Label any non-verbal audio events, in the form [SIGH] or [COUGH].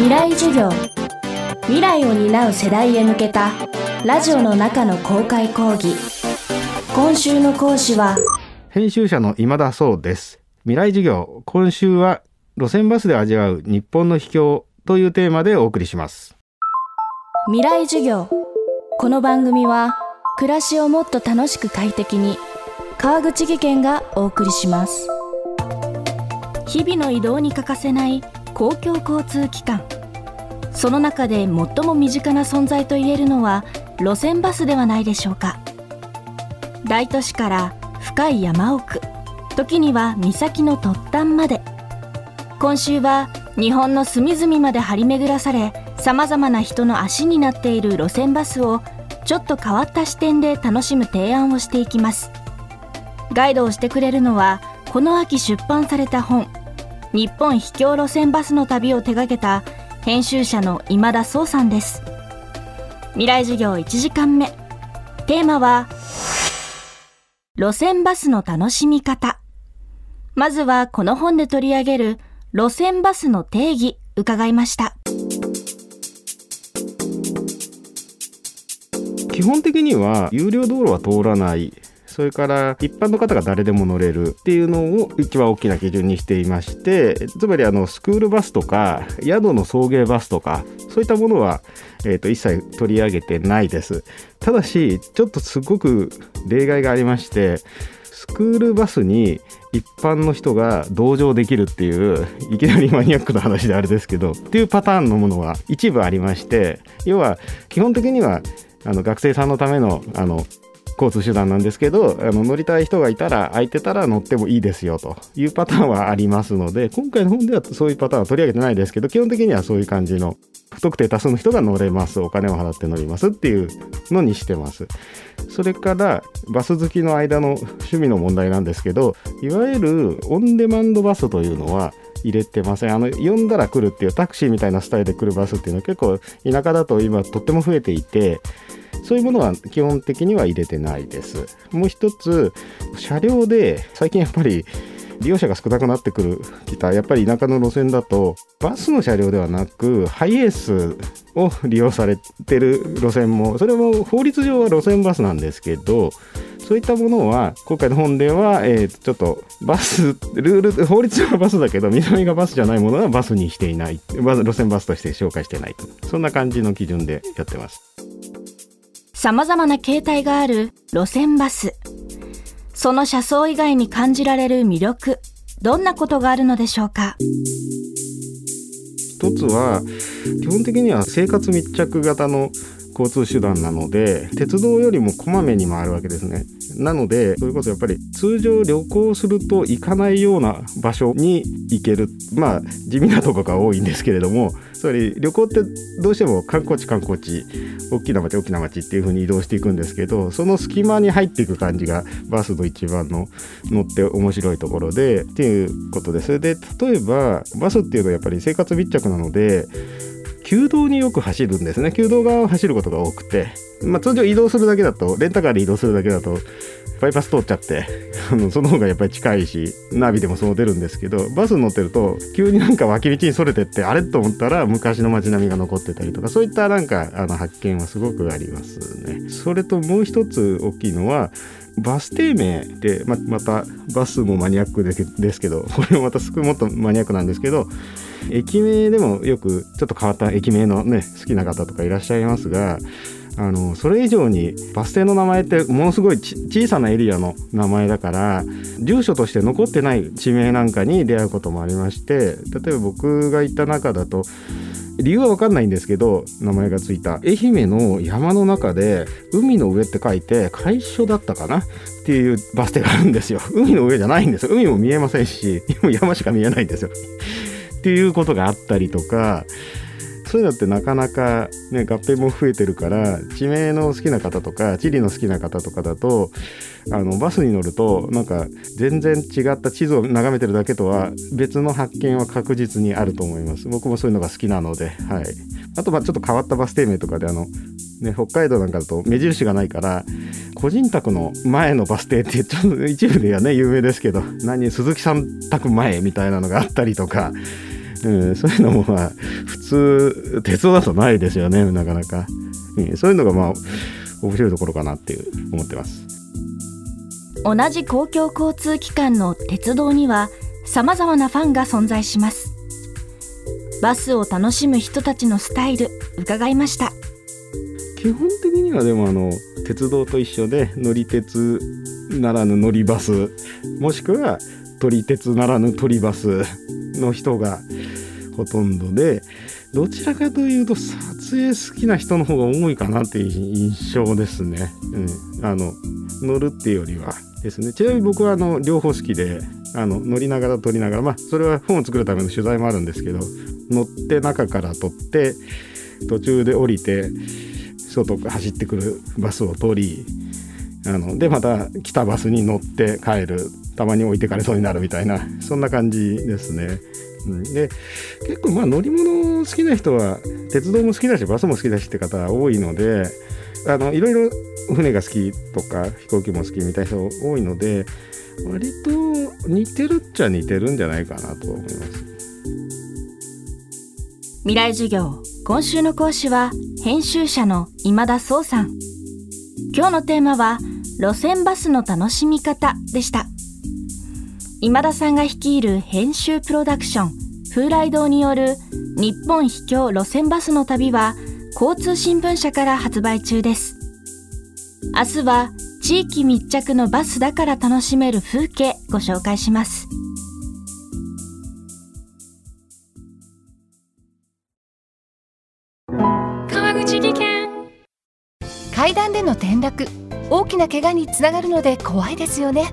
未来授業。未来を担う世代へ向けたラジオの中の公開講義。今週の講師は編集者の今田壮です。未来授業。今週は路線バスで味わう日本の秘境というテーマでお送りします。未来授業。この番組は暮らしをもっと楽しく快適に川口義賢がお送りします。日々の移動に欠かせない公共交通機関。その中で最も身近な存在といえるのは路線バスではないでしょうか。大都市から深い山奥時には岬の突端まで。今週は日本の隅々まで張り巡らされさまざまな人の足になっている路線バスをちょっと変わった視点で楽しむ提案をしていきます。ガイドをしてくれるのはこの秋出版された本日本秘境路線バスの旅を手掛けた編集者の今田壮さんです。未来授業1時間目。テーマは路線バスの楽しみ方。まずはこの本で取り上げる路線バスの定義伺いました。基本的には有料道路は通らない。それから一般の方が誰でも乗れるっていうのを一番大きな基準にしていましてつまりあのスクールバスとか宿の送迎バスとかそういったものは、えー、と一切取り上げてないです。ただしちょっとすごく例外がありましてスクールバスに一般の人が同乗できるっていういきなりマニアックな話であれですけどっていうパターンのものは一部ありまして要は基本的にはあの学生さんのためのあの交通手段なんですけどあの乗りたい人がいたら空いてたら乗ってもいいですよというパターンはありますので今回の本ではそういうパターンは取り上げてないですけど基本的にはそういう感じの不特定多数の人が乗れますお金を払って乗りますっていうのにしてます。それからバス好きの間の趣味の問題なんですけどいわゆるオンデマンドバスというのは入れてません。あの呼んだら来るっていうタクシーみたいなスタイルで来るバスっていうのは結構田舎だと今とっても増えていてそういうものは基本的には入れてないです。もう一つ車両で最近やっぱり利用者が少なくなってくるきたやっぱり田舎の路線だとバスの車両ではなくハイエースを利用されてる路線もそれも法律上は路線バスなんですけどそういったものは今回の本では、えー、ちょっとバスルール法律上はバスだけど南がバスじゃないものはバスにしていない。路線バスとして紹介してない。そんな感じの基準でやってます。様々な形態がある路線バス。その車窓以外に感じられる魅力、どんなことがあるのでしょうか？一つは基本的には生活密着型の交通手段なので鉄道よりもこまめに回るわけですね。なのでそれこそやっぱり通常旅行すると行かないような場所に行ける。まあ地味なとこが多いんですけれどもつまり旅行ってどうしても観光地観光地大きな町大きな町っていう風に移動していくんですけどその隙間に入っていく感じがバスの一番の乗って面白いところでっていうことです。で例えばバスっていうのはやっぱり生活密着なので旧道によく走るんですね旧道側を走ることが多くて、まあ、通常移動するだけだとレンタカーで移動するだけだとバイパス通っちゃってその方がやっぱり近いしナビでもそう出るんですけどバスに乗ってると急になんか脇道にそれてってあれと思ったら昔の街並みが残ってたりとかそういったなんかあの発見はすごくありますね。それともう一つ大きいのはバス停名でままたバスもマニアックですけどこれもまたすくもっとマニアックなんですけど駅名でもよくちょっと変わった駅名のね好きな方とかいらっしゃいますがあのそれ以上にバス停の名前ってものすごい小さなエリアの名前だから住所として残ってない地名なんかに出会うこともありまして例えば僕が行った中だと理由は分かんないんですけど名前がついた愛媛の山の中で海の上って書いて海所だったかな？っていうバス停があるんですよ。海の上じゃないんですよ。海も見えませんし [LAUGHS] 山しか見えないんですよ。っていうことがあったりとかそういうのってなかなか、ね、合併も増えてるから地名の好きな方とか地理の好きな方とかだとあのバスに乗るとなんか全然違った地図を眺めてるだけとは別の発見は確実にあると思います。僕もそういうのが好きなので、はい、あとまあちょっと変わったバス停名とかであの、ね、北海道なんかだと目印がないから個人宅の前のバス停ってちょっと一部ではね有名ですけど何鈴木さん宅前みたいなのがあったりとかうん、そういうのもまあ普通鉄道だとないですよねなかなか、うん、そういうのがまあ面白いところかなっていう思ってます。同じ公共交通機関の鉄道には様々なファンが存在します。バスを楽しむ人たちのスタイル伺いました。基本的にはでもあの鉄道と一緒で乗り鉄ならぬ乗りバスもしくは撮り鉄ならぬ撮りバスの人がほとんどでどちらかというと撮影好きな人の方が多いかなっていう印象ですね、うん、あの乗るっていうよりはですね。ちなみに僕はあの両方好きであの乗りながら撮りながらまあそれは本を作るための取材もあるんですけど乗って中から撮って途中で降りて外走ってくるバスを撮りあのでまた来たバスに乗って帰る。たまに置いてかれそうになるみたいなそんな感じですね。うん、で結構まあ乗り物好きな人は鉄道も好きだしバスも好きだしって方多いのであのいろいろ船が好きとか飛行機も好きみたいな人多いので割と似てるっちゃ似てるんじゃないかなと思います。未来授業。今週の講師は編集者の今田壮さん。今日のテーマは路線バスの楽しみ方でした。今田さんが率いる編集プロダクション風来堂による日本秘境路線バスの旅は交通新聞社から発売中です。明日は地域密着のバスだから楽しめる風景ご紹介します。川口技研。階段での転落大きな怪我につながるので怖いですよね